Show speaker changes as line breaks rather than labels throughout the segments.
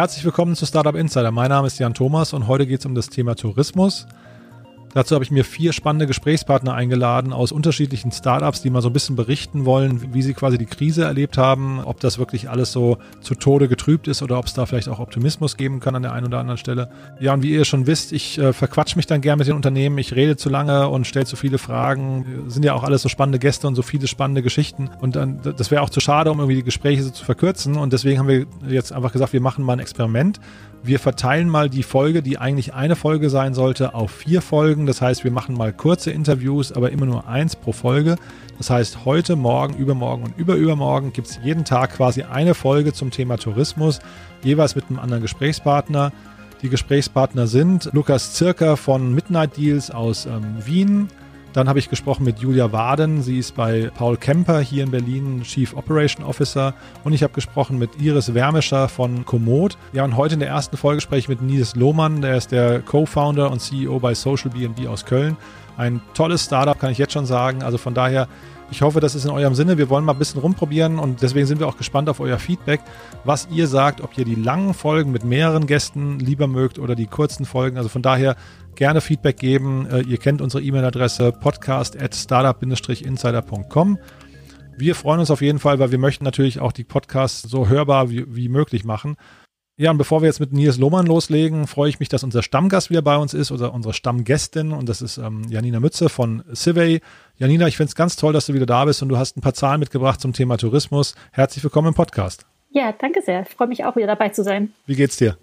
Herzlich willkommen zu Startup Insider. Mein Name ist Jan Thomas und heute geht es um das Thema Tourismus. Dazu habe ich mir vier spannende Gesprächspartner eingeladen aus unterschiedlichen Startups, die mal so ein bisschen berichten wollen, wie sie quasi die Krise erlebt haben, ob das wirklich alles so zu Tode getrübt ist oder ob es da vielleicht auch Optimismus geben kann an der einen oder anderen Stelle. Ja, und wie ihr schon wisst, ich äh, verquatsch mich dann gern mit den Unternehmen, ich rede zu lange und stelle zu viele Fragen. Sind ja auch alles so spannende Gäste und so viele spannende Geschichten. Und dann, das wäre auch zu schade, um irgendwie die Gespräche so zu verkürzen. Und deswegen haben wir jetzt einfach gesagt, wir machen mal ein Experiment. Wir verteilen mal die Folge, die eigentlich eine Folge sein sollte, auf vier Folgen. Das heißt, wir machen mal kurze Interviews, aber immer nur eins pro Folge. Das heißt, heute, morgen, übermorgen und überübermorgen gibt es jeden Tag quasi eine Folge zum Thema Tourismus, jeweils mit einem anderen Gesprächspartner. Die Gesprächspartner sind Lukas Zirker von Midnight Deals aus ähm, Wien, dann habe ich gesprochen mit Julia Waden. Sie ist bei Paul Kemper hier in Berlin Chief Operation Officer. Und ich habe gesprochen mit Iris Wärmischer von Komoot. Ja, und heute in der ersten Folge spreche ich mit Nils Lohmann. Der ist der Co-Founder und CEO bei Social BNB aus Köln. Ein tolles Startup, kann ich jetzt schon sagen. Also von daher ich hoffe, das ist in eurem Sinne. Wir wollen mal ein bisschen rumprobieren und deswegen sind wir auch gespannt auf euer Feedback, was ihr sagt, ob ihr die langen Folgen mit mehreren Gästen lieber mögt oder die kurzen Folgen. Also von daher gerne Feedback geben. Äh, ihr kennt unsere E-Mail-Adresse podcast at startup-insider.com. Wir freuen uns auf jeden Fall, weil wir möchten natürlich auch die Podcasts so hörbar wie, wie möglich machen. Ja, und bevor wir jetzt mit Nils Lohmann loslegen, freue ich mich, dass unser Stammgast wieder bei uns ist oder unsere Stammgästin und das ist ähm, Janina Mütze von Civey. Janina, ich finde es ganz toll, dass du wieder da bist und du hast ein paar Zahlen mitgebracht zum Thema Tourismus. Herzlich willkommen im Podcast.
Ja, danke sehr. Ich freue mich auch wieder dabei zu sein.
Wie geht's dir?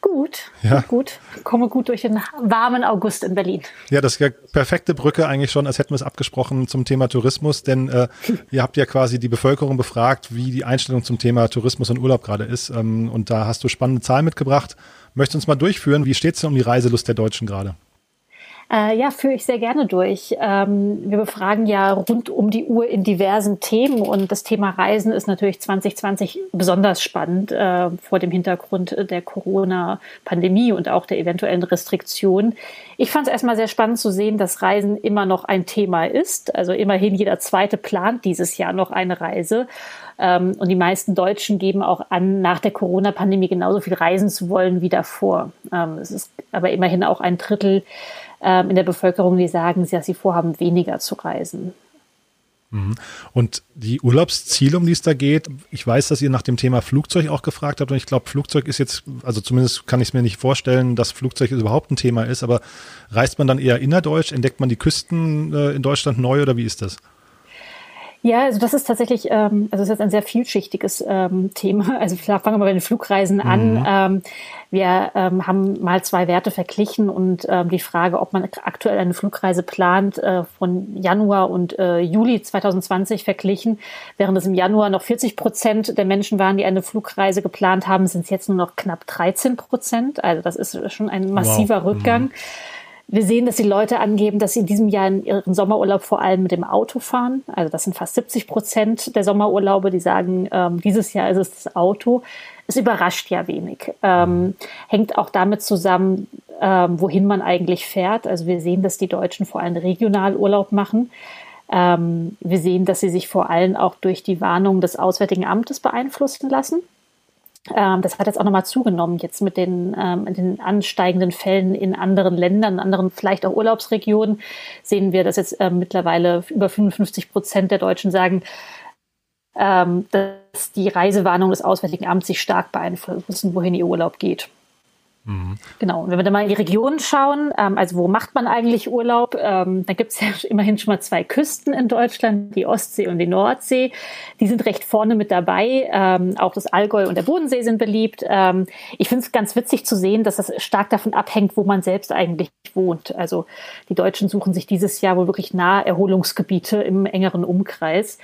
Gut, ja. gut. Komme gut durch den warmen August in Berlin.
Ja, das ist ja perfekte Brücke eigentlich schon, als hätten wir es abgesprochen zum Thema Tourismus, denn äh, ihr habt ja quasi die Bevölkerung befragt, wie die Einstellung zum Thema Tourismus und Urlaub gerade ist. Ähm, und da hast du spannende Zahlen mitgebracht. Möchtest du uns mal durchführen? Wie steht es denn um die Reiselust der Deutschen gerade?
Äh, ja, führe ich sehr gerne durch. Ähm, wir befragen ja rund um die Uhr in diversen Themen und das Thema Reisen ist natürlich 2020 besonders spannend äh, vor dem Hintergrund der Corona-Pandemie und auch der eventuellen Restriktionen. Ich fand es erstmal sehr spannend zu sehen, dass Reisen immer noch ein Thema ist. Also immerhin jeder zweite plant dieses Jahr noch eine Reise. Ähm, und die meisten Deutschen geben auch an, nach der Corona-Pandemie genauso viel reisen zu wollen wie davor. Ähm, es ist aber immerhin auch ein Drittel in der Bevölkerung, die sagen, dass sie vorhaben, weniger zu reisen.
Mhm. Und die Urlaubsziele, um die es da geht, ich weiß, dass ihr nach dem Thema Flugzeug auch gefragt habt und ich glaube, Flugzeug ist jetzt, also zumindest kann ich es mir nicht vorstellen, dass Flugzeug überhaupt ein Thema ist, aber reist man dann eher innerdeutsch, entdeckt man die Küsten äh, in Deutschland neu oder wie ist das?
Ja, also das ist tatsächlich, ähm, also das ist ein sehr vielschichtiges ähm, Thema. Also fangen wir mal bei den Flugreisen an. Mhm. Ähm, wir ähm, haben mal zwei Werte verglichen und ähm, die Frage, ob man aktuell eine Flugreise plant, äh, von Januar und äh, Juli 2020 verglichen. Während es im Januar noch 40 Prozent der Menschen waren, die eine Flugreise geplant haben, sind es jetzt nur noch knapp 13 Prozent. Also das ist schon ein massiver wow. Rückgang. Mhm. Wir sehen, dass die Leute angeben, dass sie in diesem Jahr in ihren Sommerurlaub vor allem mit dem Auto fahren. Also das sind fast 70 Prozent der Sommerurlaube, die sagen, ähm, dieses Jahr ist es das Auto. Es überrascht ja wenig. Ähm, hängt auch damit zusammen, ähm, wohin man eigentlich fährt. Also wir sehen, dass die Deutschen vor allem regional Urlaub machen. Ähm, wir sehen, dass sie sich vor allem auch durch die Warnung des Auswärtigen Amtes beeinflussen lassen. Ähm, das hat jetzt auch nochmal zugenommen, jetzt mit den, ähm, den ansteigenden Fällen in anderen Ländern, in anderen vielleicht auch Urlaubsregionen, sehen wir, dass jetzt ähm, mittlerweile über 55 Prozent der Deutschen sagen, ähm, dass die Reisewarnung des Auswärtigen Amts sich stark beeinflussen, wohin ihr Urlaub geht. Mhm. Genau. Und wenn wir dann mal in die Region schauen, ähm, also wo macht man eigentlich Urlaub? Ähm, da gibt es ja immerhin schon mal zwei Küsten in Deutschland, die Ostsee und die Nordsee. Die sind recht vorne mit dabei. Ähm, auch das Allgäu und der Bodensee sind beliebt. Ähm, ich finde es ganz witzig zu sehen, dass das stark davon abhängt, wo man selbst eigentlich wohnt. Also die Deutschen suchen sich dieses Jahr wohl wirklich nahe Erholungsgebiete im engeren Umkreis.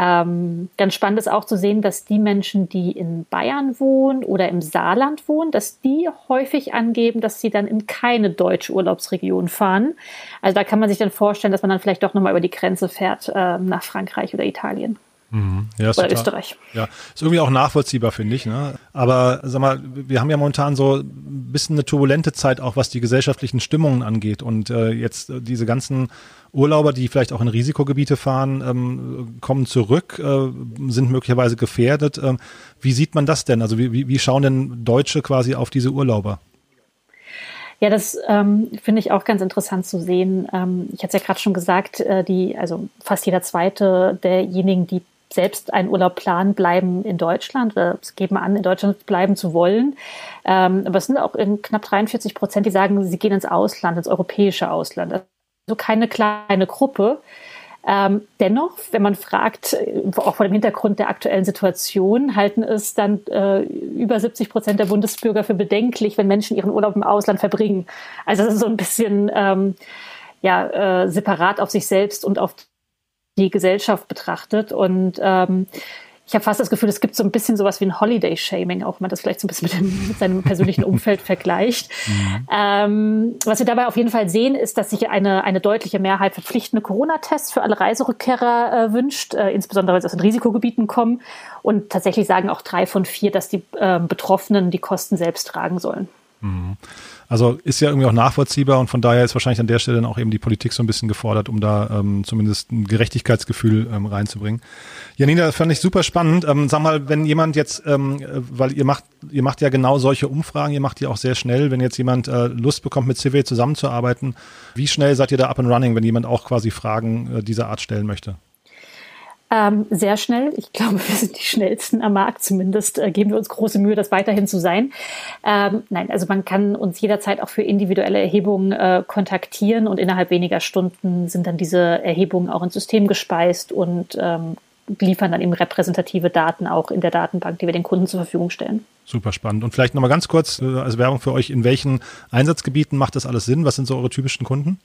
Ähm, ganz spannend ist auch zu sehen, dass die Menschen, die in Bayern wohnen oder im Saarland wohnen, dass die häufig angeben, dass sie dann in keine deutsche Urlaubsregion fahren. Also da kann man sich dann vorstellen, dass man dann vielleicht doch nochmal über die Grenze fährt äh, nach Frankreich oder Italien.
Mhm. Ja, Oder total, Österreich. Ja, ist irgendwie auch nachvollziehbar, finde ich. Ne? Aber sag mal, wir haben ja momentan so ein bisschen eine turbulente Zeit, auch was die gesellschaftlichen Stimmungen angeht. Und äh, jetzt äh, diese ganzen Urlauber, die vielleicht auch in Risikogebiete fahren, ähm, kommen zurück, äh, sind möglicherweise gefährdet. Ähm, wie sieht man das denn? Also wie, wie schauen denn Deutsche quasi auf diese Urlauber?
Ja, das ähm, finde ich auch ganz interessant zu sehen. Ähm, ich hatte es ja gerade schon gesagt, äh, die, also fast jeder zweite derjenigen, die selbst einen Urlaub planen, bleiben in Deutschland oder geben an, in Deutschland bleiben zu wollen. Ähm, aber es sind auch in knapp 43 Prozent, die sagen, sie gehen ins Ausland, ins europäische Ausland. Also keine kleine Gruppe. Ähm, dennoch, wenn man fragt, auch vor dem Hintergrund der aktuellen Situation, halten es dann äh, über 70 Prozent der Bundesbürger für bedenklich, wenn Menschen ihren Urlaub im Ausland verbringen. Also das ist so ein bisschen ähm, ja, äh, separat auf sich selbst und auf die Gesellschaft betrachtet. Und ähm, ich habe fast das Gefühl, es gibt so ein bisschen sowas wie ein Holiday-Shaming, auch wenn man das vielleicht so ein bisschen mit, dem, mit seinem persönlichen Umfeld vergleicht. Mhm. Ähm, was wir dabei auf jeden Fall sehen, ist, dass sich eine, eine deutliche Mehrheit verpflichtende Corona-Tests für alle Reiserückkehrer äh, wünscht, äh, insbesondere wenn sie aus den Risikogebieten kommen. Und tatsächlich sagen auch drei von vier, dass die äh, Betroffenen die Kosten selbst tragen sollen.
Mhm. Also ist ja irgendwie auch nachvollziehbar und von daher ist wahrscheinlich an der Stelle dann auch eben die Politik so ein bisschen gefordert, um da ähm, zumindest ein Gerechtigkeitsgefühl ähm, reinzubringen. Janina, fand ich super spannend. Ähm, sag mal, wenn jemand jetzt, ähm, weil ihr macht, ihr macht ja genau solche Umfragen, ihr macht die auch sehr schnell, wenn jetzt jemand äh, Lust bekommt, mit Civil zusammenzuarbeiten, wie schnell seid ihr da up and running, wenn jemand auch quasi Fragen äh, dieser Art stellen möchte?
Ähm, sehr schnell. Ich glaube, wir sind die schnellsten am Markt. Zumindest äh, geben wir uns große Mühe, das weiterhin zu sein. Ähm, nein, also man kann uns jederzeit auch für individuelle Erhebungen äh, kontaktieren und innerhalb weniger Stunden sind dann diese Erhebungen auch ins System gespeist und ähm, liefern dann eben repräsentative Daten auch in der Datenbank, die wir den Kunden zur Verfügung stellen.
Super spannend. Und vielleicht nochmal ganz kurz äh, als Werbung für euch, in welchen Einsatzgebieten macht das alles Sinn? Was sind so eure typischen Kunden?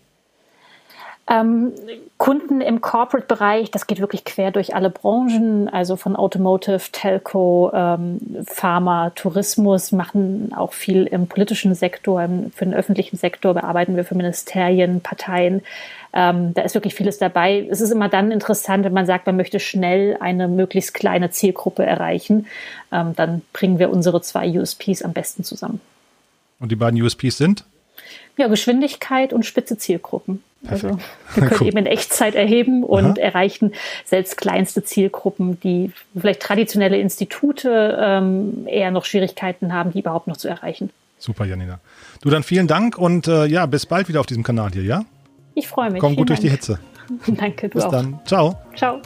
Ähm, Kunden im Corporate-Bereich, das geht wirklich quer durch alle Branchen, also von Automotive, Telco, ähm, Pharma, Tourismus, machen auch viel im politischen Sektor, für den öffentlichen Sektor bearbeiten wir für Ministerien, Parteien. Ähm, da ist wirklich vieles dabei. Es ist immer dann interessant, wenn man sagt, man möchte schnell eine möglichst kleine Zielgruppe erreichen. Ähm, dann bringen wir unsere zwei USPs am besten zusammen.
Und die beiden USPs sind?
Ja, Geschwindigkeit und spitze Zielgruppen. Also wir können cool. eben in Echtzeit erheben und Aha. erreichen selbst kleinste Zielgruppen, die vielleicht traditionelle Institute ähm, eher noch Schwierigkeiten haben, die überhaupt noch zu erreichen.
Super, Janina. Du dann vielen Dank und äh, ja, bis bald wieder auf diesem Kanal hier, ja?
Ich freue mich.
Komm gut durch die Hitze.
Danke, du
bis
auch.
Bis dann. Ciao.
Ciao.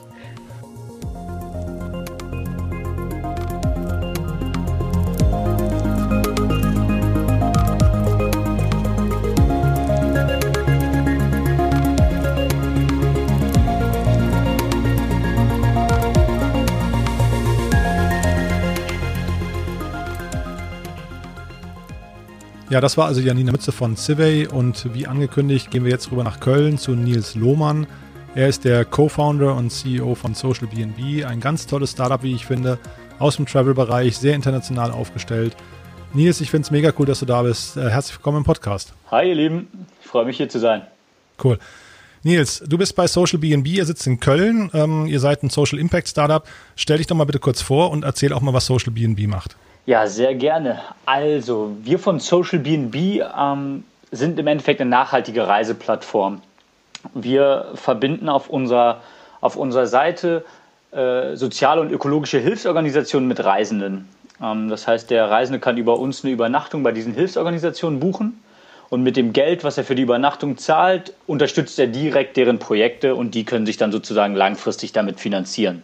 Ja, das war also Janina Mütze von Civey und wie angekündigt gehen wir jetzt rüber nach Köln zu Nils Lohmann. Er ist der Co-Founder und CEO von Social BNB, ein ganz tolles Startup, wie ich finde, aus dem Travel-Bereich, sehr international aufgestellt. Nils, ich finde es mega cool, dass du da bist. Äh, herzlich willkommen im Podcast.
Hi, ihr Lieben. Ich freue mich, hier zu sein.
Cool. Nils, du bist bei Social BNB, ihr sitzt in Köln, ähm, ihr seid ein Social Impact Startup. Stell dich doch mal bitte kurz vor und erzähl auch mal, was Social BNB macht.
Ja, sehr gerne. Also, wir von Social BNB ähm, sind im Endeffekt eine nachhaltige Reiseplattform. Wir verbinden auf unserer, auf unserer Seite äh, soziale und ökologische Hilfsorganisationen mit Reisenden. Ähm, das heißt, der Reisende kann über uns eine Übernachtung bei diesen Hilfsorganisationen buchen. Und mit dem Geld, was er für die Übernachtung zahlt, unterstützt er direkt deren Projekte und die können sich dann sozusagen langfristig damit finanzieren.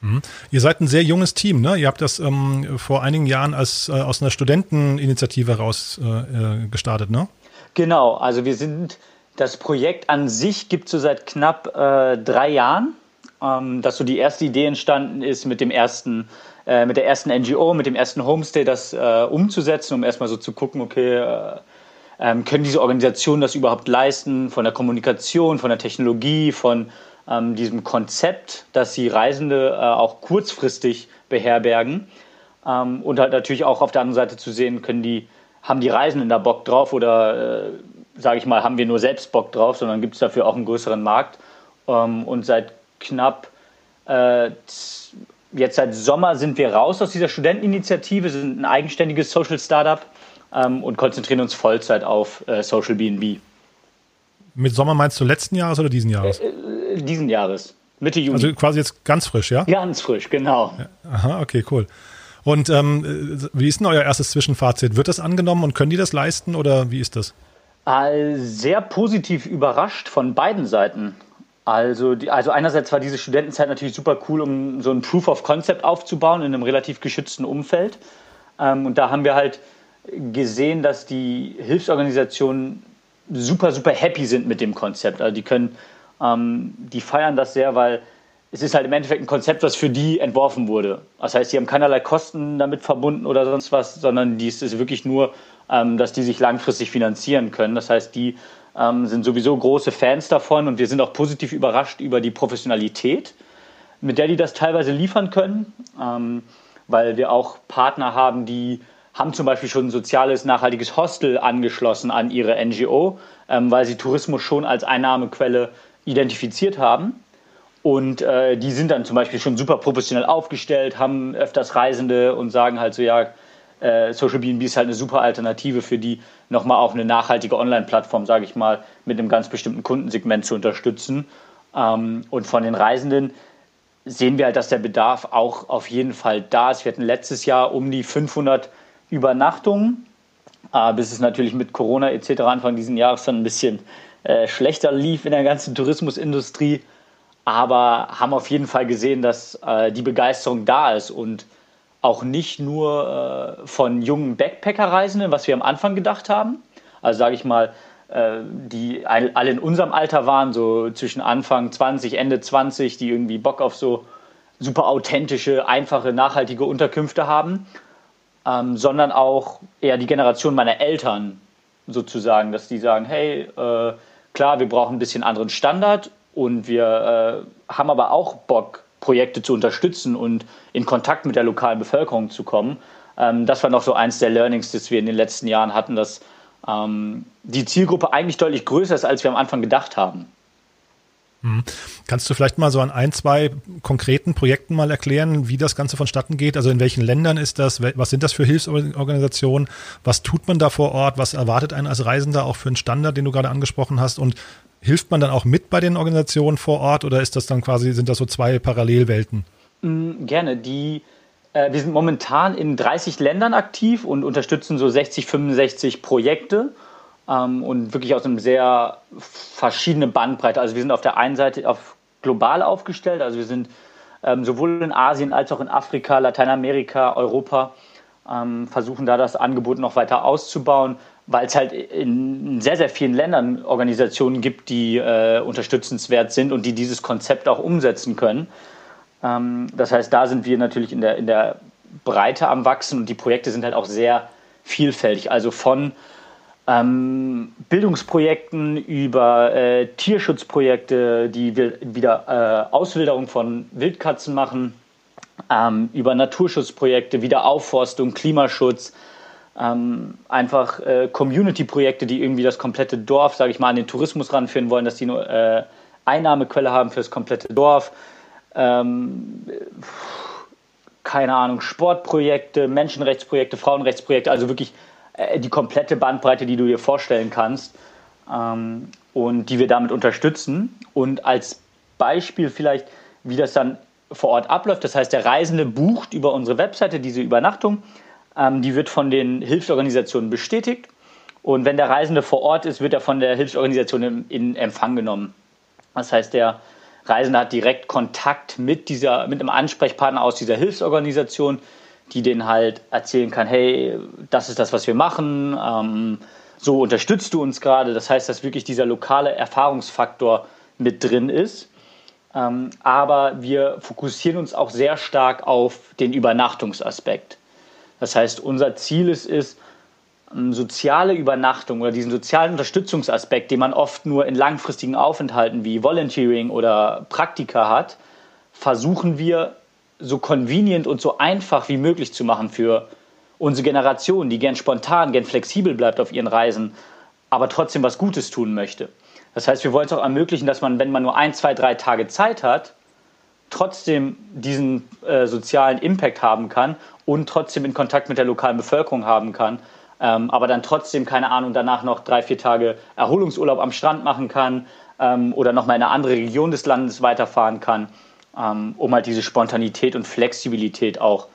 Mhm. Ihr seid ein sehr junges Team, ne? Ihr habt das ähm, vor einigen Jahren als, äh, aus einer Studenteninitiative heraus äh, äh, gestartet, ne?
Genau, also wir sind, das Projekt an sich gibt es so seit knapp äh, drei Jahren, ähm, dass so die erste Idee entstanden ist mit dem ersten, äh, mit der ersten NGO, mit dem ersten Homestay, das äh, umzusetzen, um erstmal so zu gucken, okay, ähm, können diese Organisationen das überhaupt leisten, von der Kommunikation, von der Technologie, von ähm, diesem Konzept, dass sie Reisende äh, auch kurzfristig beherbergen ähm, und halt natürlich auch auf der anderen Seite zu sehen, können die, haben die Reisenden da Bock drauf oder äh, sage ich mal, haben wir nur selbst Bock drauf, sondern gibt es dafür auch einen größeren Markt. Ähm, und seit knapp Äh, jetzt seit Sommer sind wir raus aus dieser Studenteninitiative, sind ein eigenständiges Social Startup ähm, und konzentrieren uns Vollzeit auf äh, Social BNB.
Mit Sommer meinst du letzten Jahres oder diesen Jahres? Äh,
äh, diesen Jahres, Mitte Juni.
Also quasi jetzt ganz frisch, ja?
Ganz frisch, genau.
Ja. Aha, okay, cool. Und ähm, wie ist denn euer erstes Zwischenfazit? Wird das angenommen und können die das leisten oder wie ist das?
Sehr positiv überrascht von beiden Seiten. Also, die, also einerseits war diese Studentenzeit natürlich super cool, um so ein Proof of Concept aufzubauen in einem relativ geschützten Umfeld. Ähm, und da haben wir halt gesehen, dass die Hilfsorganisationen super, super happy sind mit dem Konzept. Also die können, ähm, die feiern das sehr, weil es ist halt im Endeffekt ein Konzept, was für die entworfen wurde. Das heißt, die haben keinerlei Kosten damit verbunden oder sonst was, sondern dies ist wirklich nur, ähm, dass die sich langfristig finanzieren können. Das heißt, die ähm, sind sowieso große Fans davon und wir sind auch positiv überrascht über die Professionalität, mit der die das teilweise liefern können, ähm, weil wir auch Partner haben, die haben zum Beispiel schon ein soziales, nachhaltiges Hostel angeschlossen an ihre NGO, ähm, weil sie Tourismus schon als Einnahmequelle identifiziert haben. Und äh, die sind dann zum Beispiel schon super professionell aufgestellt, haben öfters Reisende und sagen halt so, ja, äh, Social BNB ist halt eine super Alternative für die, nochmal auch eine nachhaltige Online-Plattform, sage ich mal, mit einem ganz bestimmten Kundensegment zu unterstützen. Ähm, und von den Reisenden sehen wir halt, dass der Bedarf auch auf jeden Fall da ist. Wir hatten letztes Jahr um die 500 Übernachtungen, äh, bis es natürlich mit Corona etc. Anfang dieses Jahres dann ein bisschen äh, schlechter lief in der ganzen Tourismusindustrie aber haben auf jeden Fall gesehen, dass äh, die Begeisterung da ist und auch nicht nur äh, von jungen Backpacker-Reisenden, was wir am Anfang gedacht haben. Also sage ich mal, äh, die alle in unserem Alter waren, so zwischen Anfang 20, Ende 20, die irgendwie Bock auf so super authentische, einfache, nachhaltige Unterkünfte haben, ähm, sondern auch eher die Generation meiner Eltern sozusagen, dass die sagen, hey, äh, klar, wir brauchen ein bisschen anderen Standard und wir äh, haben aber auch Bock, Projekte zu unterstützen und in Kontakt mit der lokalen Bevölkerung zu kommen. Ähm, das war noch so eins der Learnings, das wir in den letzten Jahren hatten, dass ähm, die Zielgruppe eigentlich deutlich größer ist, als wir am Anfang gedacht haben.
Mhm. Kannst du vielleicht mal so an ein, zwei konkreten Projekten mal erklären, wie das Ganze vonstatten geht? Also in welchen Ländern ist das? Was sind das für Hilfsorganisationen? Was tut man da vor Ort? Was erwartet einen als Reisender auch für einen Standard, den du gerade angesprochen hast? Und hilft man dann auch mit bei den Organisationen vor Ort oder ist das dann quasi, sind das so zwei Parallelwelten?
Mm, gerne. Die, äh, wir sind momentan in 30 Ländern aktiv und unterstützen so 60, 65 Projekte ähm, und wirklich aus einem sehr verschiedenen Bandbreite. Also wir sind auf der einen Seite auf global aufgestellt, also wir sind ähm, sowohl in Asien als auch in Afrika, Lateinamerika, Europa, ähm, versuchen da das Angebot noch weiter auszubauen weil es halt in sehr, sehr vielen Ländern Organisationen gibt, die äh, unterstützenswert sind und die dieses Konzept auch umsetzen können. Ähm, das heißt, da sind wir natürlich in der, in der Breite am Wachsen und die Projekte sind halt auch sehr vielfältig. Also von ähm, Bildungsprojekten über äh, Tierschutzprojekte, die wieder äh, Auswilderung von Wildkatzen machen, ähm, über Naturschutzprojekte, Wiederaufforstung, Klimaschutz, ähm, einfach äh, Community-Projekte, die irgendwie das komplette Dorf, sage ich mal, an den Tourismus ranführen wollen, dass die eine äh, Einnahmequelle haben für das komplette Dorf. Ähm, keine Ahnung, Sportprojekte, Menschenrechtsprojekte, Frauenrechtsprojekte, also wirklich die komplette Bandbreite, die du dir vorstellen kannst ähm, und die wir damit unterstützen. Und als Beispiel vielleicht, wie das dann vor Ort abläuft. Das heißt, der Reisende bucht über unsere Webseite diese Übernachtung ähm, die wird von den Hilfsorganisationen bestätigt. Und wenn der Reisende vor Ort ist, wird er von der Hilfsorganisation in, in Empfang genommen. Das heißt, der Reisende hat direkt Kontakt mit, dieser, mit einem Ansprechpartner aus dieser Hilfsorganisation, die den halt erzählen kann, hey, das ist das, was wir machen, ähm, so unterstützt du uns gerade. Das heißt, dass wirklich dieser lokale Erfahrungsfaktor mit drin ist. Ähm, aber wir fokussieren uns auch sehr stark auf den Übernachtungsaspekt. Das heißt, unser Ziel ist es, soziale Übernachtung oder diesen sozialen Unterstützungsaspekt, den man oft nur in langfristigen Aufenthalten wie Volunteering oder Praktika hat, versuchen wir so convenient und so einfach wie möglich zu machen für unsere Generation, die gern spontan, gern flexibel bleibt auf ihren Reisen, aber trotzdem was Gutes tun möchte. Das heißt, wir wollen es auch ermöglichen, dass man, wenn man nur ein, zwei, drei Tage Zeit hat, trotzdem diesen äh, sozialen Impact haben kann und trotzdem in Kontakt mit der lokalen Bevölkerung haben kann, ähm, aber dann trotzdem, keine Ahnung, danach noch drei, vier Tage Erholungsurlaub am Strand machen kann ähm, oder nochmal in eine andere Region des Landes weiterfahren kann, ähm, um halt diese Spontanität und Flexibilität auch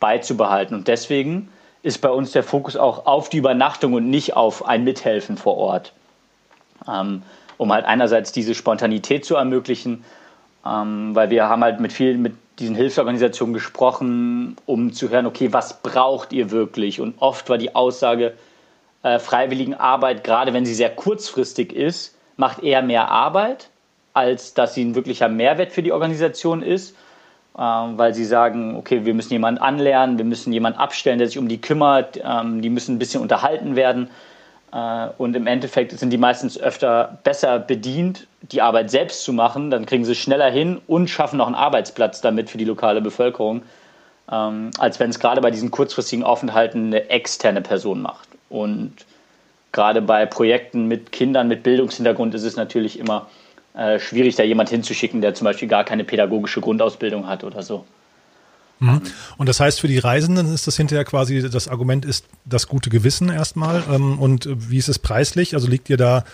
beizubehalten. Und deswegen ist bei uns der Fokus auch auf die Übernachtung und nicht auf ein Mithelfen vor Ort. Ähm, um halt einerseits diese Spontanität zu ermöglichen, ähm, weil wir haben halt mit vielen, mit diesen Hilfsorganisationen gesprochen, um zu hören, okay, was braucht ihr wirklich? Und oft war die Aussage, äh, Freiwilligenarbeit, gerade wenn sie sehr kurzfristig ist, macht eher mehr Arbeit, als dass sie ein wirklicher Mehrwert für die Organisation ist, äh, weil sie sagen, okay, wir müssen jemanden anlernen, wir müssen jemanden abstellen, der sich um die kümmert, ähm, die müssen ein bisschen unterhalten werden. Äh, und im Endeffekt sind die meistens öfter besser bedient, die Arbeit selbst zu machen. Dann kriegen sie schneller hin und schaffen noch einen Arbeitsplatz damit für die lokale Bevölkerung, ähm, als wenn es gerade bei diesen kurzfristigen Aufenthalten eine externe Person macht. Und gerade bei Projekten mit Kindern mit Bildungshintergrund ist es natürlich immer äh, schwierig, da jemand hinzuschicken, der zum Beispiel gar keine pädagogische Grundausbildung hat oder so.
Mhm. Und das heißt, für die Reisenden ist das hinterher quasi, das Argument ist das gute Gewissen erstmal. Ähm, und wie ist es preislich? Also liegt ihr da,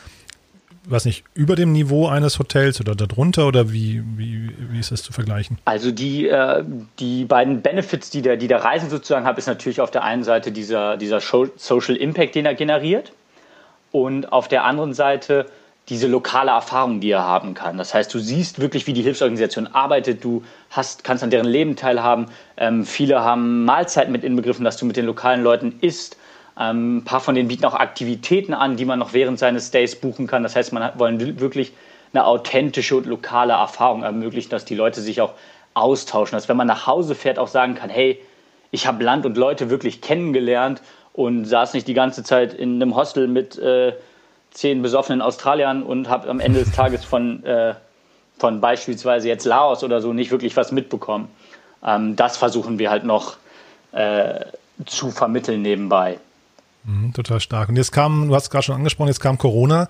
weiß nicht, über dem Niveau eines Hotels oder darunter oder wie, wie, wie ist das zu vergleichen?
Also die, äh, die beiden Benefits, die der, die der Reisen sozusagen hat, ist natürlich auf der einen Seite dieser, dieser Social Impact, den er generiert. Und auf der anderen Seite diese lokale Erfahrung, die er haben kann. Das heißt, du siehst wirklich, wie die Hilfsorganisation arbeitet, du hast, kannst an deren Leben teilhaben. Ähm, viele haben Mahlzeiten mit inbegriffen, dass du mit den lokalen Leuten isst. Ähm, ein paar von denen bieten auch Aktivitäten an, die man noch während seines Stays buchen kann. Das heißt, man hat, wollen wirklich eine authentische und lokale Erfahrung ermöglichen, dass die Leute sich auch austauschen. Dass wenn man nach Hause fährt, auch sagen kann, hey, ich habe Land und Leute wirklich kennengelernt und saß nicht die ganze Zeit in einem Hostel mit äh, zehn besoffenen Australiern und habe am Ende des Tages von, äh, von beispielsweise jetzt Laos oder so nicht wirklich was mitbekommen. Ähm, das versuchen wir halt noch äh, zu vermitteln nebenbei.
Mhm, total stark. Und jetzt kam, du hast es gerade schon angesprochen, jetzt kam Corona.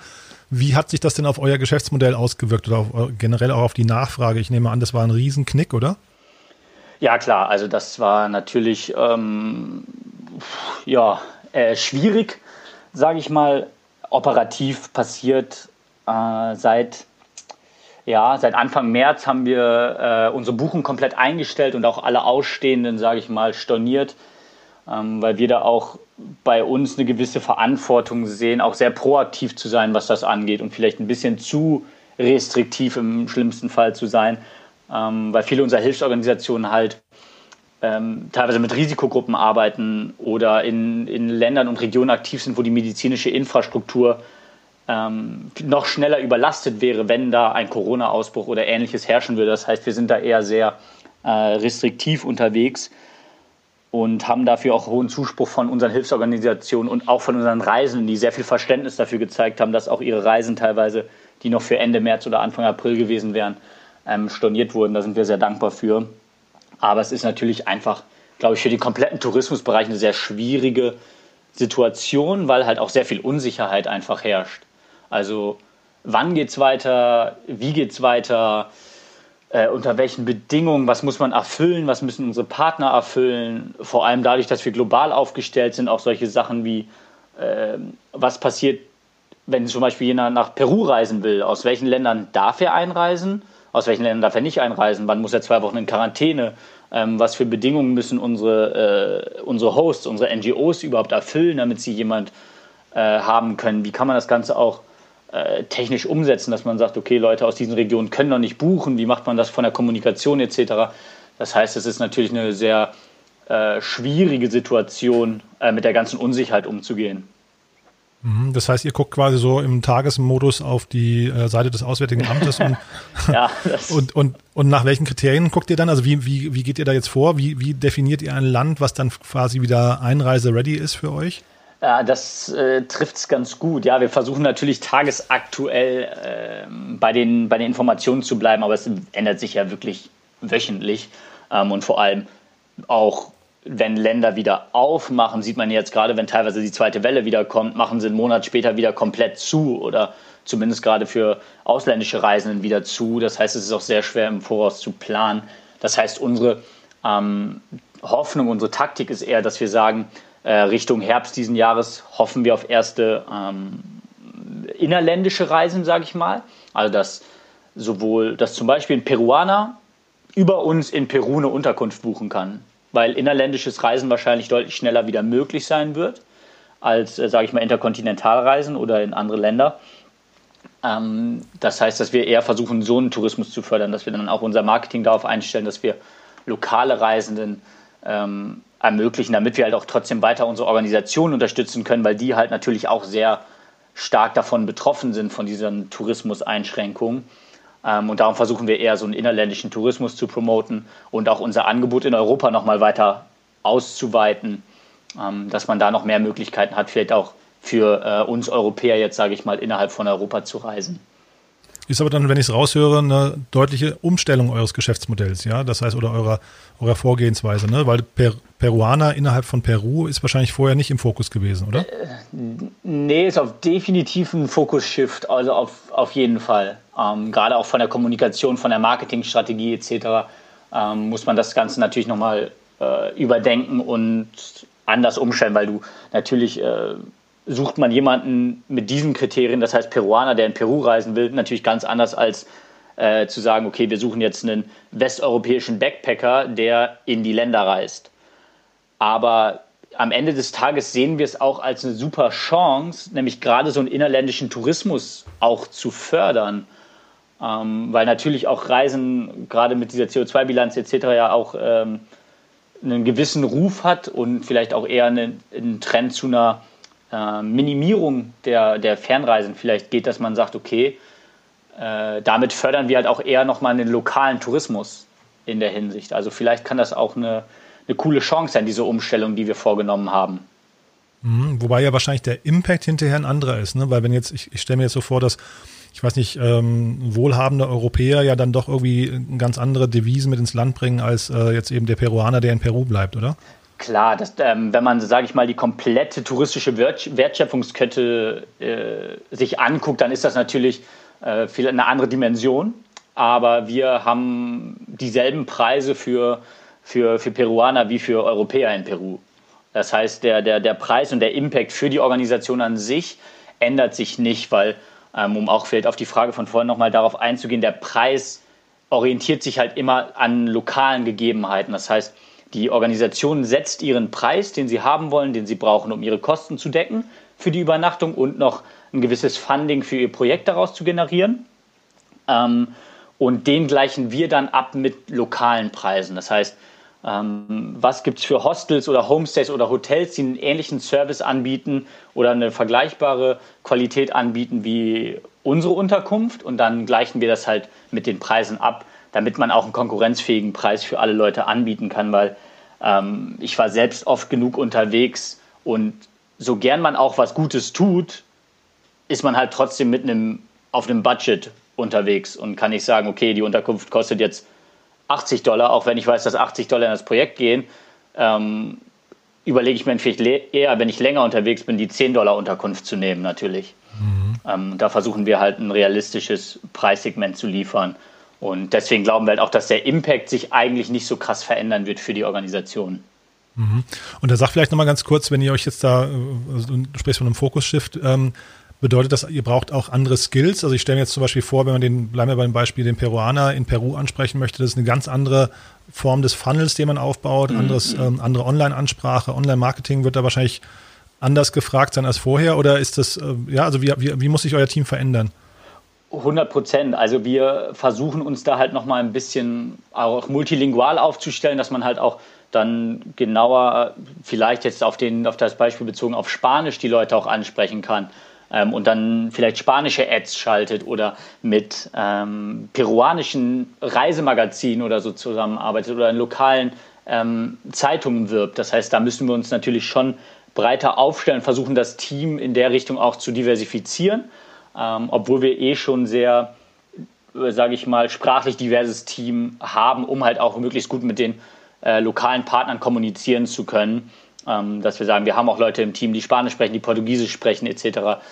Wie hat sich das denn auf euer Geschäftsmodell ausgewirkt oder auf, äh, generell auch auf die Nachfrage? Ich nehme an, das war ein Riesenknick, oder?
Ja, klar. Also das war natürlich ähm, ja, äh, schwierig, sage ich mal, operativ passiert äh, seit, ja, seit Anfang März haben wir äh, unsere Buchung komplett eingestellt und auch alle Ausstehenden, sage ich mal, storniert, ähm, weil wir da auch bei uns eine gewisse Verantwortung sehen, auch sehr proaktiv zu sein, was das angeht und vielleicht ein bisschen zu restriktiv im schlimmsten Fall zu sein, ähm, weil viele unserer Hilfsorganisationen halt ähm, teilweise mit Risikogruppen arbeiten oder in, in Ländern und Regionen aktiv sind, wo die medizinische Infrastruktur ähm, noch schneller überlastet wäre, wenn da ein Corona-Ausbruch oder ähnliches herrschen würde. Das heißt, wir sind da eher sehr äh, restriktiv unterwegs und haben dafür auch hohen Zuspruch von unseren Hilfsorganisationen und auch von unseren Reisenden, die sehr viel Verständnis dafür gezeigt haben, dass auch ihre Reisen teilweise, die noch für Ende März oder Anfang April gewesen wären, ähm, storniert wurden. Da sind wir sehr dankbar für. Aber es ist natürlich einfach, glaube ich, für den kompletten Tourismusbereich eine sehr schwierige Situation, weil halt auch sehr viel Unsicherheit einfach herrscht. Also wann geht es weiter, wie geht es weiter, äh, unter welchen Bedingungen, was muss man erfüllen, was müssen unsere Partner erfüllen. Vor allem dadurch, dass wir global aufgestellt sind, auch solche Sachen wie, äh, was passiert, wenn zum Beispiel jemand nach Peru reisen will, aus welchen Ländern darf er einreisen aus welchen Ländern darf er nicht einreisen, wann muss er zwei Wochen in Quarantäne, ähm, was für Bedingungen müssen unsere, äh, unsere Hosts, unsere NGOs überhaupt erfüllen, damit sie jemand äh, haben können. Wie kann man das Ganze auch äh, technisch umsetzen, dass man sagt, okay, Leute aus diesen Regionen können noch nicht buchen, wie macht man das von der Kommunikation etc. Das heißt, es ist natürlich eine sehr äh, schwierige Situation, äh, mit der ganzen Unsicherheit umzugehen.
Mhm, das heißt, ihr guckt quasi so im Tagesmodus auf die äh, Seite des Auswärtigen Amtes und, ja, und, und, und nach welchen Kriterien guckt ihr dann? Also wie, wie, wie geht ihr da jetzt vor? Wie, wie definiert ihr ein Land, was dann quasi wieder Einreise-ready ist für euch?
Ja, das äh, trifft es ganz gut. Ja, wir versuchen natürlich tagesaktuell äh, bei, den, bei den Informationen zu bleiben, aber es ändert sich ja wirklich wöchentlich ähm, und vor allem auch wenn Länder wieder aufmachen, sieht man jetzt gerade, wenn teilweise die zweite Welle wieder kommt, machen sie einen Monat später wieder komplett zu oder zumindest gerade für ausländische Reisenden wieder zu. Das heißt, es ist auch sehr schwer im Voraus zu planen. Das heißt, unsere ähm, Hoffnung, unsere Taktik ist eher, dass wir sagen, äh, Richtung Herbst diesen Jahres hoffen wir auf erste ähm, innerländische Reisen, sage ich mal. Also dass sowohl, dass zum Beispiel ein Peruaner über uns in Peru eine Unterkunft buchen kann, weil innerländisches Reisen wahrscheinlich deutlich schneller wieder möglich sein wird als, äh, sage ich mal, Interkontinentalreisen oder in andere Länder. Ähm, das heißt, dass wir eher versuchen, so einen Tourismus zu fördern, dass wir dann auch unser Marketing darauf einstellen, dass wir lokale Reisenden ähm, ermöglichen, damit wir halt auch trotzdem weiter unsere Organisation unterstützen können, weil die halt natürlich auch sehr stark davon betroffen sind, von diesen Tourismuseinschränkungen. Ähm, und darum versuchen wir eher so einen innerländischen Tourismus zu promoten und auch unser Angebot in Europa nochmal weiter auszuweiten, ähm, dass man da noch mehr Möglichkeiten hat, vielleicht auch für äh, uns Europäer jetzt, sage ich mal, innerhalb von Europa zu reisen.
Ist aber dann, wenn ich es raushöre, eine deutliche Umstellung eures Geschäftsmodells, ja, das heißt, oder eurer, eurer Vorgehensweise, ne? Weil per, Peruaner innerhalb von Peru ist wahrscheinlich vorher nicht im Fokus gewesen, oder? Äh,
nee, ist auf definitiv ein Fokus-Shift, also auf, auf jeden Fall. Ähm, gerade auch von der Kommunikation, von der Marketingstrategie etc. Ähm, muss man das Ganze natürlich nochmal äh, überdenken und anders umstellen, weil du natürlich äh, sucht man jemanden mit diesen Kriterien, das heißt Peruaner, der in Peru reisen will, natürlich ganz anders als äh, zu sagen, okay, wir suchen jetzt einen westeuropäischen Backpacker, der in die Länder reist. Aber am Ende des Tages sehen wir es auch als eine super Chance, nämlich gerade so einen innerländischen Tourismus auch zu fördern. Ähm, weil natürlich auch Reisen, gerade mit dieser CO2-Bilanz etc. ja auch ähm, einen gewissen Ruf hat und vielleicht auch eher einen, einen Trend zu einer äh, Minimierung der, der Fernreisen vielleicht geht, dass man sagt, okay, äh, damit fördern wir halt auch eher nochmal einen lokalen Tourismus in der Hinsicht. Also vielleicht kann das auch eine, eine coole Chance sein, diese Umstellung, die wir vorgenommen haben.
Mhm, wobei ja wahrscheinlich der Impact hinterher ein anderer ist, ne? weil wenn jetzt, ich, ich stelle mir jetzt so vor, dass ich weiß nicht, ähm, wohlhabende Europäer ja dann doch irgendwie ganz andere Devisen mit ins Land bringen als äh, jetzt eben der Peruaner, der in Peru bleibt, oder?
Klar, das, ähm, wenn man, sage ich mal, die komplette touristische Wertschöpfungskette äh, sich anguckt, dann ist das natürlich äh, viel eine andere Dimension. Aber wir haben dieselben Preise für, für, für Peruaner wie für Europäer in Peru. Das heißt, der, der, der Preis und der Impact für die Organisation an sich ändert sich nicht, weil, ähm, um auch vielleicht auf die Frage von vorhin nochmal darauf einzugehen, der Preis orientiert sich halt immer an lokalen Gegebenheiten. Das heißt, die Organisation setzt ihren Preis, den sie haben wollen, den sie brauchen, um ihre Kosten zu decken für die Übernachtung und noch ein gewisses Funding für ihr Projekt daraus zu generieren. Ähm, und den gleichen wir dann ab mit lokalen Preisen. Das heißt, ähm, was gibt es für Hostels oder Homestays oder Hotels, die einen ähnlichen Service anbieten oder eine vergleichbare Qualität anbieten wie unsere Unterkunft? Und dann gleichen wir das halt mit den Preisen ab damit man auch einen konkurrenzfähigen Preis für alle Leute anbieten kann, weil ähm, ich war selbst oft genug unterwegs und so gern man auch was Gutes tut, ist man halt trotzdem mit einem auf einem Budget unterwegs und kann nicht sagen, okay, die Unterkunft kostet jetzt 80 Dollar, auch wenn ich weiß, dass 80 Dollar in das Projekt gehen, ähm, überlege ich mir vielleicht eher, wenn ich länger unterwegs bin, die 10 Dollar Unterkunft zu nehmen, natürlich. Mhm. Ähm, da versuchen wir halt ein realistisches Preissegment zu liefern. Und deswegen glauben wir halt auch, dass der Impact sich eigentlich nicht so krass verändern wird für die Organisation.
Mhm. Und da sagt vielleicht nochmal ganz kurz, wenn ihr euch jetzt da, also du sprichst von einem Fokus-Shift, ähm, bedeutet das, ihr braucht auch andere Skills? Also ich stelle mir jetzt zum Beispiel vor, wenn man den, bleiben wir beim Beispiel, den Peruaner in Peru ansprechen möchte, das ist eine ganz andere Form des Funnels, den man aufbaut, mhm. anderes, ähm, andere Online-Ansprache, Online-Marketing wird da wahrscheinlich anders gefragt sein als vorher oder ist das, äh, ja, also wie, wie, wie muss sich euer Team verändern?
100 Prozent. Also wir versuchen uns da halt nochmal ein bisschen auch multilingual aufzustellen, dass man halt auch dann genauer vielleicht jetzt auf, den, auf das Beispiel bezogen auf Spanisch die Leute auch ansprechen kann ähm, und dann vielleicht spanische Ads schaltet oder mit ähm, peruanischen Reisemagazinen oder so zusammenarbeitet oder in lokalen ähm, Zeitungen wirbt. Das heißt, da müssen wir uns natürlich schon breiter aufstellen, versuchen das Team in der Richtung auch zu diversifizieren ähm, obwohl wir eh schon sehr, äh, sage ich mal, sprachlich diverses Team haben, um halt auch möglichst gut mit den äh, lokalen Partnern kommunizieren zu können. Ähm, dass wir sagen, wir haben auch Leute im Team, die Spanisch sprechen, die Portugiesisch sprechen etc.,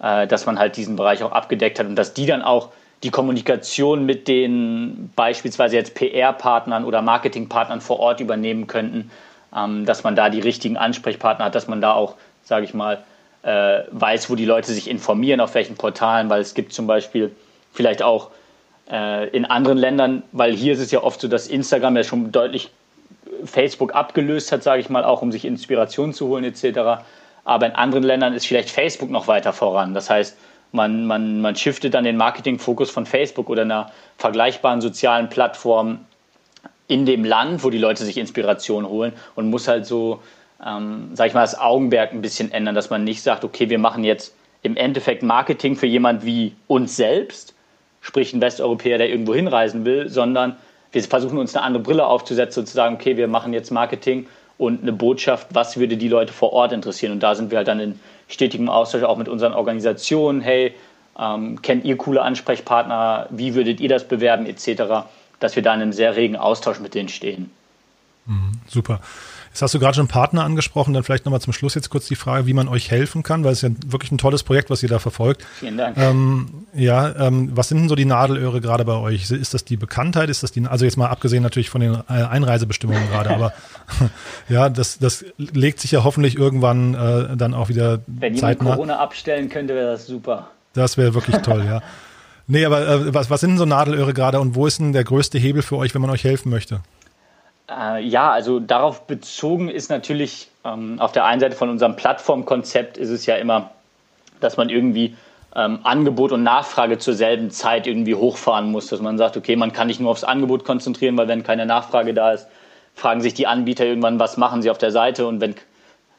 äh, dass man halt diesen Bereich auch abgedeckt hat und dass die dann auch die Kommunikation mit den beispielsweise jetzt PR-Partnern oder Marketingpartnern vor Ort übernehmen könnten, ähm, dass man da die richtigen Ansprechpartner hat, dass man da auch, sage ich mal, äh, weiß, wo die Leute sich informieren, auf welchen Portalen, weil es gibt zum Beispiel vielleicht auch äh, in anderen Ländern, weil hier ist es ja oft so, dass Instagram ja schon deutlich Facebook abgelöst hat, sage ich mal, auch um sich Inspiration zu holen etc. Aber in anderen Ländern ist vielleicht Facebook noch weiter voran. Das heißt, man, man, man shiftet dann den Marketingfokus von Facebook oder einer vergleichbaren sozialen Plattform in dem Land, wo die Leute sich Inspiration holen und muss halt so, ähm, sag ich mal, das Augenmerk ein bisschen ändern, dass man nicht sagt, okay, wir machen jetzt im Endeffekt Marketing für jemand wie uns selbst, sprich ein Westeuropäer, der irgendwo hinreisen will, sondern wir versuchen uns eine andere Brille aufzusetzen und zu sagen, okay, wir machen jetzt Marketing und eine Botschaft, was würde die Leute vor Ort interessieren. Und da sind wir halt dann in stetigem Austausch auch mit unseren Organisationen. Hey, ähm, kennt ihr coole Ansprechpartner? Wie würdet ihr das bewerben etc., dass wir da in einem sehr regen Austausch mit denen stehen.
Mhm, super. Jetzt hast du gerade schon Partner angesprochen, dann vielleicht nochmal zum Schluss jetzt kurz die Frage, wie man euch helfen kann, weil es ja wirklich ein tolles Projekt, was ihr da verfolgt.
Vielen Dank.
Ähm, ja, ähm, was sind denn so die Nadelöhre gerade bei euch? Ist das die Bekanntheit? Ist das die, also jetzt mal abgesehen natürlich von den äh, Einreisebestimmungen gerade, aber ja, das, das legt sich ja hoffentlich irgendwann äh, dann auch wieder
Wenn jemand Corona abstellen könnte, wäre das super.
Das wäre wirklich toll, ja. Nee, aber äh, was, was sind denn so Nadelöhre gerade und wo ist denn der größte Hebel für euch, wenn man euch helfen möchte?
Äh, ja, also darauf bezogen ist natürlich ähm, auf der einen Seite von unserem Plattformkonzept ist es ja immer, dass man irgendwie ähm, Angebot und Nachfrage zur selben Zeit irgendwie hochfahren muss, dass man sagt, okay, man kann nicht nur aufs Angebot konzentrieren, weil wenn keine Nachfrage da ist, fragen sich die Anbieter irgendwann, was machen sie auf der Seite und wenn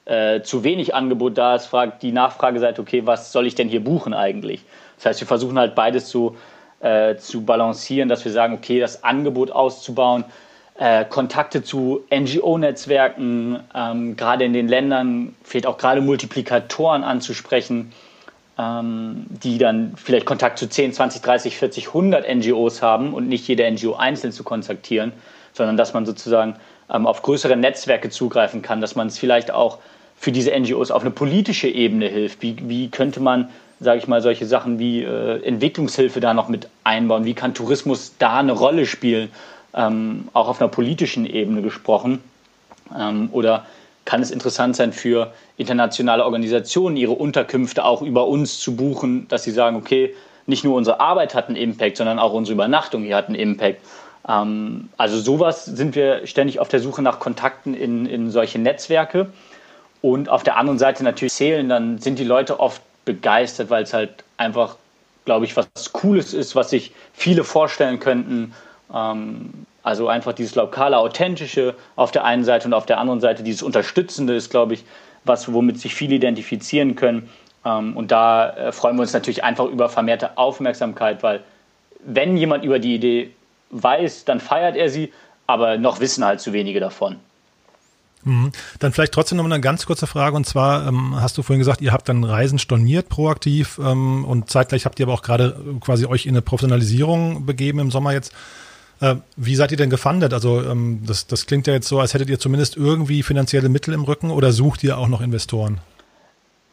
äh, zu wenig Angebot da ist, fragt die Nachfrageseite, okay, was soll ich denn hier buchen eigentlich? Das heißt, wir versuchen halt beides zu, äh, zu balancieren, dass wir sagen, okay, das Angebot auszubauen, äh, Kontakte zu NGO-Netzwerken, ähm, gerade in den Ländern fehlt auch gerade Multiplikatoren anzusprechen, ähm, die dann vielleicht Kontakt zu 10, 20, 30, 40, 100 NGOs haben und nicht jede NGO einzeln zu kontaktieren, sondern dass man sozusagen ähm, auf größere Netzwerke zugreifen kann, dass man es vielleicht auch für diese NGOs auf eine politische Ebene hilft. Wie, wie könnte man, sage ich mal, solche Sachen wie äh, Entwicklungshilfe da noch mit einbauen? Wie kann Tourismus da eine Rolle spielen? Ähm, auch auf einer politischen Ebene gesprochen? Ähm, oder kann es interessant sein für internationale Organisationen, ihre Unterkünfte auch über uns zu buchen, dass sie sagen, okay, nicht nur unsere Arbeit hat einen Impact, sondern auch unsere Übernachtung hier hat einen Impact. Ähm, also sowas sind wir ständig auf der Suche nach Kontakten in, in solche Netzwerke. Und auf der anderen Seite natürlich zählen, dann sind die Leute oft begeistert, weil es halt einfach, glaube ich, was Cooles ist, was sich viele vorstellen könnten, ähm, also einfach dieses lokale, authentische auf der einen Seite und auf der anderen Seite dieses Unterstützende ist, glaube ich, was, womit sich viele identifizieren können. Ähm, und da äh, freuen wir uns natürlich einfach über vermehrte Aufmerksamkeit, weil wenn jemand über die Idee weiß, dann feiert er sie, aber noch wissen halt zu wenige davon.
Mhm. Dann vielleicht trotzdem noch eine ganz kurze Frage und zwar ähm, hast du vorhin gesagt, ihr habt dann Reisen storniert proaktiv ähm, und zeitgleich habt ihr aber auch gerade quasi euch in eine Professionalisierung begeben im Sommer jetzt. Äh, wie seid ihr denn gefundet? Also ähm, das, das klingt ja jetzt so, als hättet ihr zumindest irgendwie finanzielle Mittel im Rücken oder sucht ihr auch noch Investoren?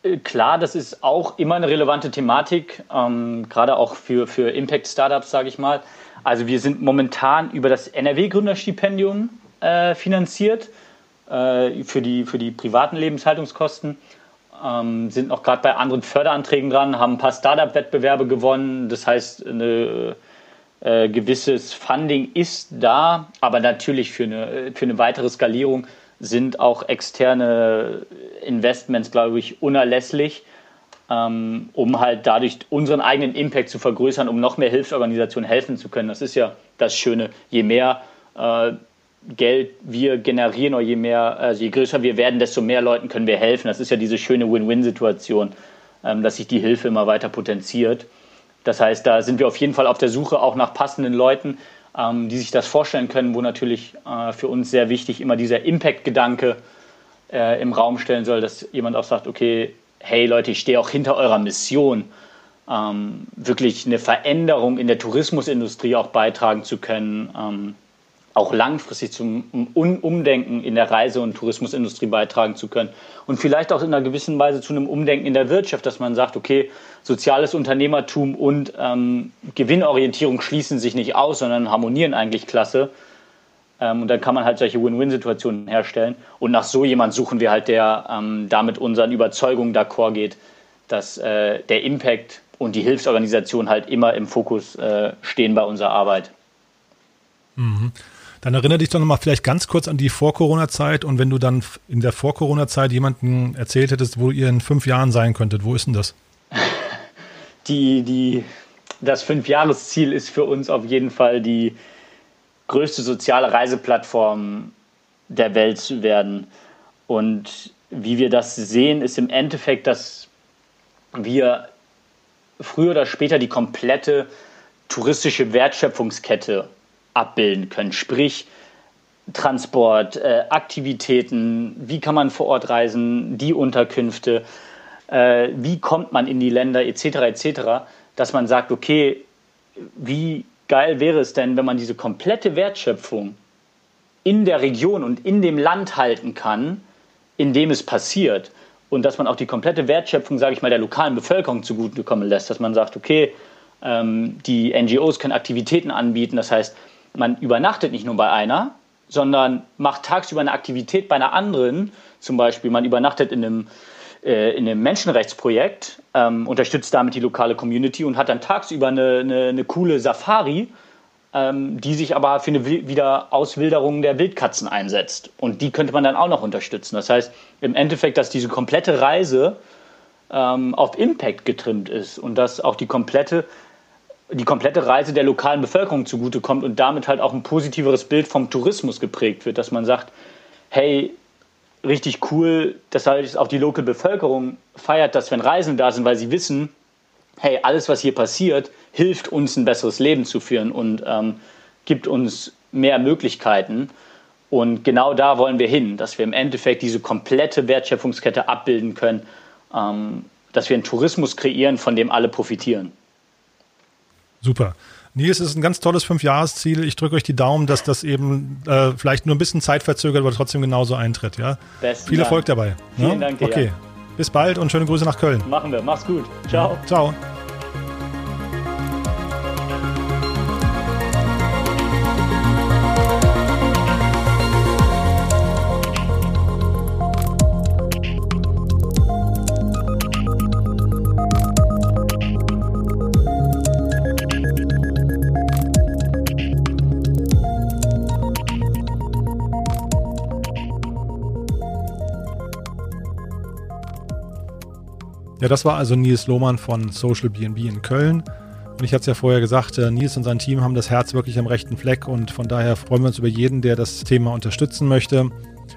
Äh, klar, das ist auch immer eine relevante Thematik, ähm, gerade auch für, für Impact-Startups, sage ich mal. Also wir sind momentan über das NRW-Gründerstipendium äh, finanziert äh, für, die, für die privaten Lebenshaltungskosten. Ähm, sind noch gerade bei anderen Förderanträgen dran, haben ein paar Startup-Wettbewerbe gewonnen. Das heißt, eine äh, gewisses Funding ist da, aber natürlich für eine, für eine weitere Skalierung sind auch externe Investments, glaube ich, unerlässlich, ähm, um halt dadurch unseren eigenen Impact zu vergrößern, um noch mehr Hilfsorganisationen helfen zu können. Das ist ja das Schöne. Je mehr äh, Geld wir generieren oder je mehr, also je größer wir werden, desto mehr Leuten können wir helfen. Das ist ja diese schöne Win-Win-Situation, ähm, dass sich die Hilfe immer weiter potenziert. Das heißt, da sind wir auf jeden Fall auf der Suche auch nach passenden Leuten, ähm, die sich das vorstellen können, wo natürlich äh, für uns sehr wichtig immer dieser Impact-Gedanke äh, im Raum stellen soll, dass jemand auch sagt, okay, hey Leute, ich stehe auch hinter eurer Mission, ähm, wirklich eine Veränderung in der Tourismusindustrie auch beitragen zu können. Ähm, auch langfristig zum Umdenken in der Reise- und Tourismusindustrie beitragen zu können. Und vielleicht auch in einer gewissen Weise zu einem Umdenken in der Wirtschaft, dass man sagt, okay, soziales Unternehmertum und ähm, Gewinnorientierung schließen sich nicht aus, sondern harmonieren eigentlich klasse. Ähm, und dann kann man halt solche Win-Win-Situationen herstellen. Und nach so jemand suchen wir halt, der ähm, damit unseren Überzeugungen d'accord geht, dass äh, der Impact und die Hilfsorganisation halt immer im Fokus äh, stehen bei unserer Arbeit.
Mhm. Dann erinnere dich doch nochmal vielleicht ganz kurz an die Vor-Corona-Zeit und wenn du dann in der Vor-Corona-Zeit jemanden erzählt hättest, wo ihr in fünf Jahren sein könntet, wo ist denn das?
Die, die, das Fünfjahresziel ist für uns auf jeden Fall die größte soziale Reiseplattform der Welt zu werden. Und wie wir das sehen, ist im Endeffekt, dass wir früher oder später die komplette touristische Wertschöpfungskette abbilden können. Sprich, Transport, äh, Aktivitäten, wie kann man vor Ort reisen, die Unterkünfte, äh, wie kommt man in die Länder etc. etc., dass man sagt, okay, wie geil wäre es denn, wenn man diese komplette Wertschöpfung in der Region und in dem Land halten kann, in dem es passiert und dass man auch die komplette Wertschöpfung, sage ich mal, der lokalen Bevölkerung zugutekommen lässt, dass man sagt, okay, ähm, die NGOs können Aktivitäten anbieten, das heißt, man übernachtet nicht nur bei einer, sondern macht tagsüber eine Aktivität bei einer anderen. Zum Beispiel, man übernachtet in einem, äh, in einem Menschenrechtsprojekt, ähm, unterstützt damit die lokale Community und hat dann tagsüber eine, eine, eine coole Safari, ähm, die sich aber für eine Wiederauswilderung der Wildkatzen einsetzt. Und die könnte man dann auch noch unterstützen. Das heißt, im Endeffekt, dass diese komplette Reise ähm, auf Impact getrimmt ist und dass auch die komplette die komplette Reise der lokalen Bevölkerung zugutekommt und damit halt auch ein positiveres Bild vom Tourismus geprägt wird, dass man sagt, hey, richtig cool, dass halt auch die lokale Bevölkerung feiert das, wenn Reisen da sind, weil sie wissen, hey, alles, was hier passiert, hilft uns ein besseres Leben zu führen und ähm, gibt uns mehr Möglichkeiten. Und genau da wollen wir hin, dass wir im Endeffekt diese komplette Wertschöpfungskette abbilden können, ähm, dass wir einen Tourismus kreieren, von dem alle profitieren.
Super. Nils, es ist ein ganz tolles Fünfjahresziel. Ich drücke euch die Daumen, dass das eben äh, vielleicht nur ein bisschen Zeit verzögert, aber trotzdem genauso eintritt. Ja? Besten Viel Erfolg Dank. dabei.
Vielen ja? Dank dir.
Okay. Bis bald und schöne Grüße nach Köln.
Machen wir. Mach's gut. Ciao.
Ciao. Ja, das war also Nils Lohmann von Social BNB in Köln. Und ich hatte es ja vorher gesagt, äh, Nils und sein Team haben das Herz wirklich am rechten Fleck und von daher freuen wir uns über jeden, der das Thema unterstützen möchte.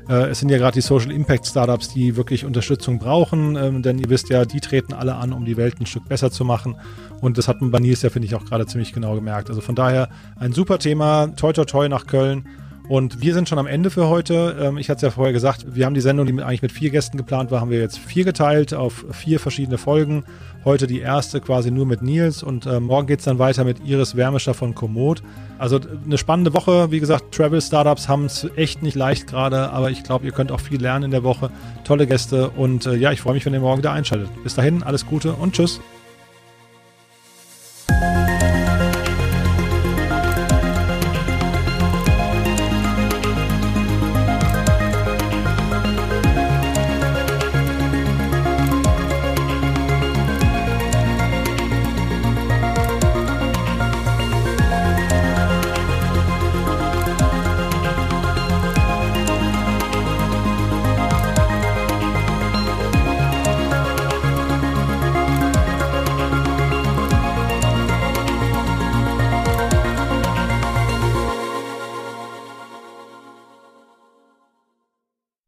Äh, es sind ja gerade die Social Impact Startups, die wirklich Unterstützung brauchen, ähm, denn ihr wisst ja, die treten alle an, um die Welt ein Stück besser zu machen. Und das hat man bei Nils ja, finde ich, auch gerade ziemlich genau gemerkt. Also von daher ein super Thema. Toi, toi, toi nach Köln. Und wir sind schon am Ende für heute. Ähm, ich hatte es ja vorher gesagt, wir haben die Sendung, die eigentlich mit vier Gästen geplant war, haben wir jetzt vier geteilt auf vier verschiedene Folgen. Heute die erste quasi nur mit Nils und äh, morgen geht es dann weiter mit Iris Wärmischer von Komoot. Also eine spannende Woche. Wie gesagt, Travel Startups haben es echt nicht leicht gerade, aber ich glaube, ihr könnt auch viel lernen in der Woche. Tolle Gäste und äh, ja, ich freue mich, wenn ihr morgen wieder einschaltet. Bis dahin, alles Gute und tschüss.